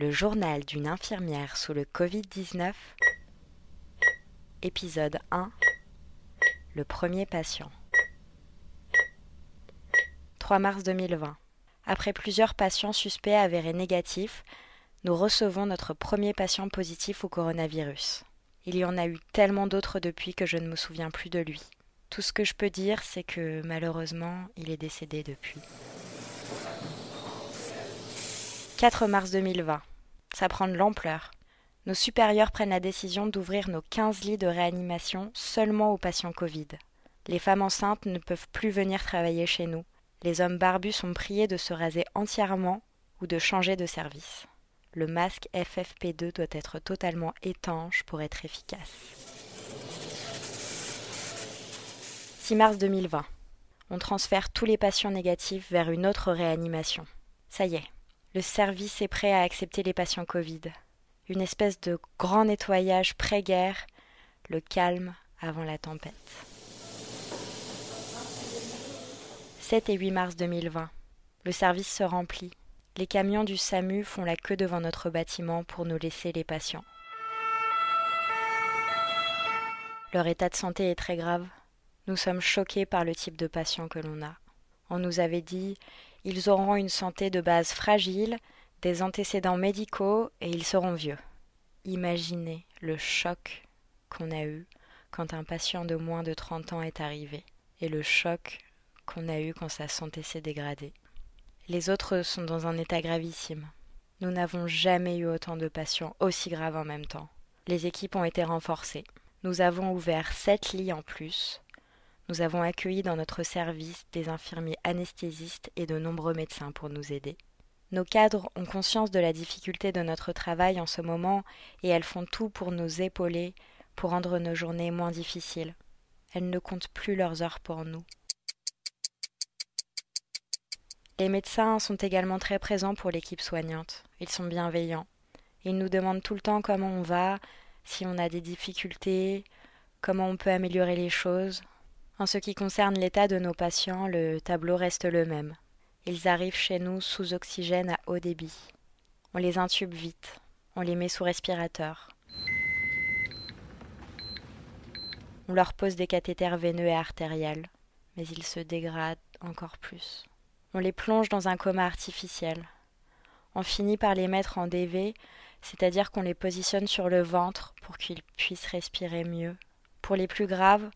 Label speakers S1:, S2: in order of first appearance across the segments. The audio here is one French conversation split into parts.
S1: Le journal d'une infirmière sous le Covid-19. Épisode 1. Le premier patient. 3 mars 2020. Après plusieurs patients suspects avérés négatifs, nous recevons notre premier patient positif au coronavirus. Il y en a eu tellement d'autres depuis que je ne me souviens plus de lui. Tout ce que je peux dire, c'est que malheureusement, il est décédé depuis. 4 mars 2020. Ça prend de l'ampleur. Nos supérieurs prennent la décision d'ouvrir nos 15 lits de réanimation seulement aux patients Covid. Les femmes enceintes ne peuvent plus venir travailler chez nous. Les hommes barbus sont priés de se raser entièrement ou de changer de service. Le masque FFP2 doit être totalement étanche pour être efficace. 6 mars 2020. On transfère tous les patients négatifs vers une autre réanimation. Ça y est, le service est prêt à accepter les patients Covid. Une espèce de grand nettoyage pré-guerre, le calme avant la tempête. 7 et 8 mars 2020. Le service se remplit. Les camions du SAMU font la queue devant notre bâtiment pour nous laisser les patients. Leur état de santé est très grave. Nous sommes choqués par le type de patient que l'on a. On nous avait dit ils auront une santé de base fragile, des antécédents médicaux et ils seront vieux. Imaginez le choc qu'on a eu quand un patient de moins de 30 ans est arrivé et le choc qu'on a eu quand sa santé s'est dégradée. Les autres sont dans un état gravissime. Nous n'avons jamais eu autant de patients aussi graves en même temps. Les équipes ont été renforcées. Nous avons ouvert sept lits en plus, nous avons accueilli dans notre service des infirmiers anesthésistes et de nombreux médecins pour nous aider. Nos cadres ont conscience de la difficulté de notre travail en ce moment et elles font tout pour nous épauler, pour rendre nos journées moins difficiles. Elles ne comptent plus leurs heures pour nous. Les médecins sont également très présents pour l'équipe soignante. Ils sont bienveillants. Ils nous demandent tout le temps comment on va, si on a des difficultés, comment on peut améliorer les choses. En ce qui concerne l'état de nos patients, le tableau reste le même. Ils arrivent chez nous sous oxygène à haut débit. On les intube vite, on les met sous respirateur. On leur pose des cathéters veineux et artériels, mais ils se dégradent encore plus. On les plonge dans un coma artificiel. On finit par les mettre en DV, c'est-à-dire qu'on les positionne sur le ventre pour qu'ils puissent respirer mieux. Pour les plus graves,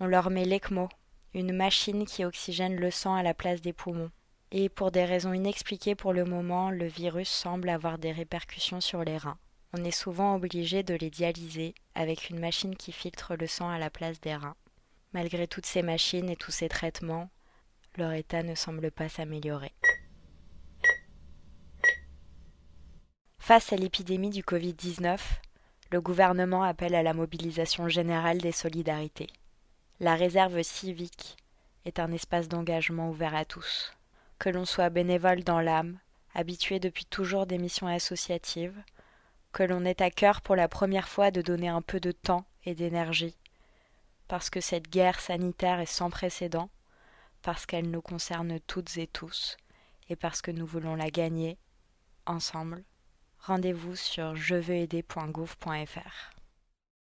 S1: on leur met l'ECMO, une machine qui oxygène le sang à la place des poumons. Et pour des raisons inexpliquées pour le moment, le virus semble avoir des répercussions sur les reins. On est souvent obligé de les dialyser avec une machine qui filtre le sang à la place des reins. Malgré toutes ces machines et tous ces traitements, leur état ne semble pas s'améliorer. Face à l'épidémie du Covid-19, le gouvernement appelle à la mobilisation générale des solidarités. La réserve civique est un espace d'engagement ouvert à tous. Que l'on soit bénévole dans l'âme, habitué depuis toujours des missions associatives, que l'on ait à cœur pour la première fois de donner un peu de temps et d'énergie, parce que cette guerre sanitaire est sans précédent, parce qu'elle nous concerne toutes et tous, et parce que nous voulons la gagner ensemble. Rendez-vous sur jeveuxaider.gouv.fr.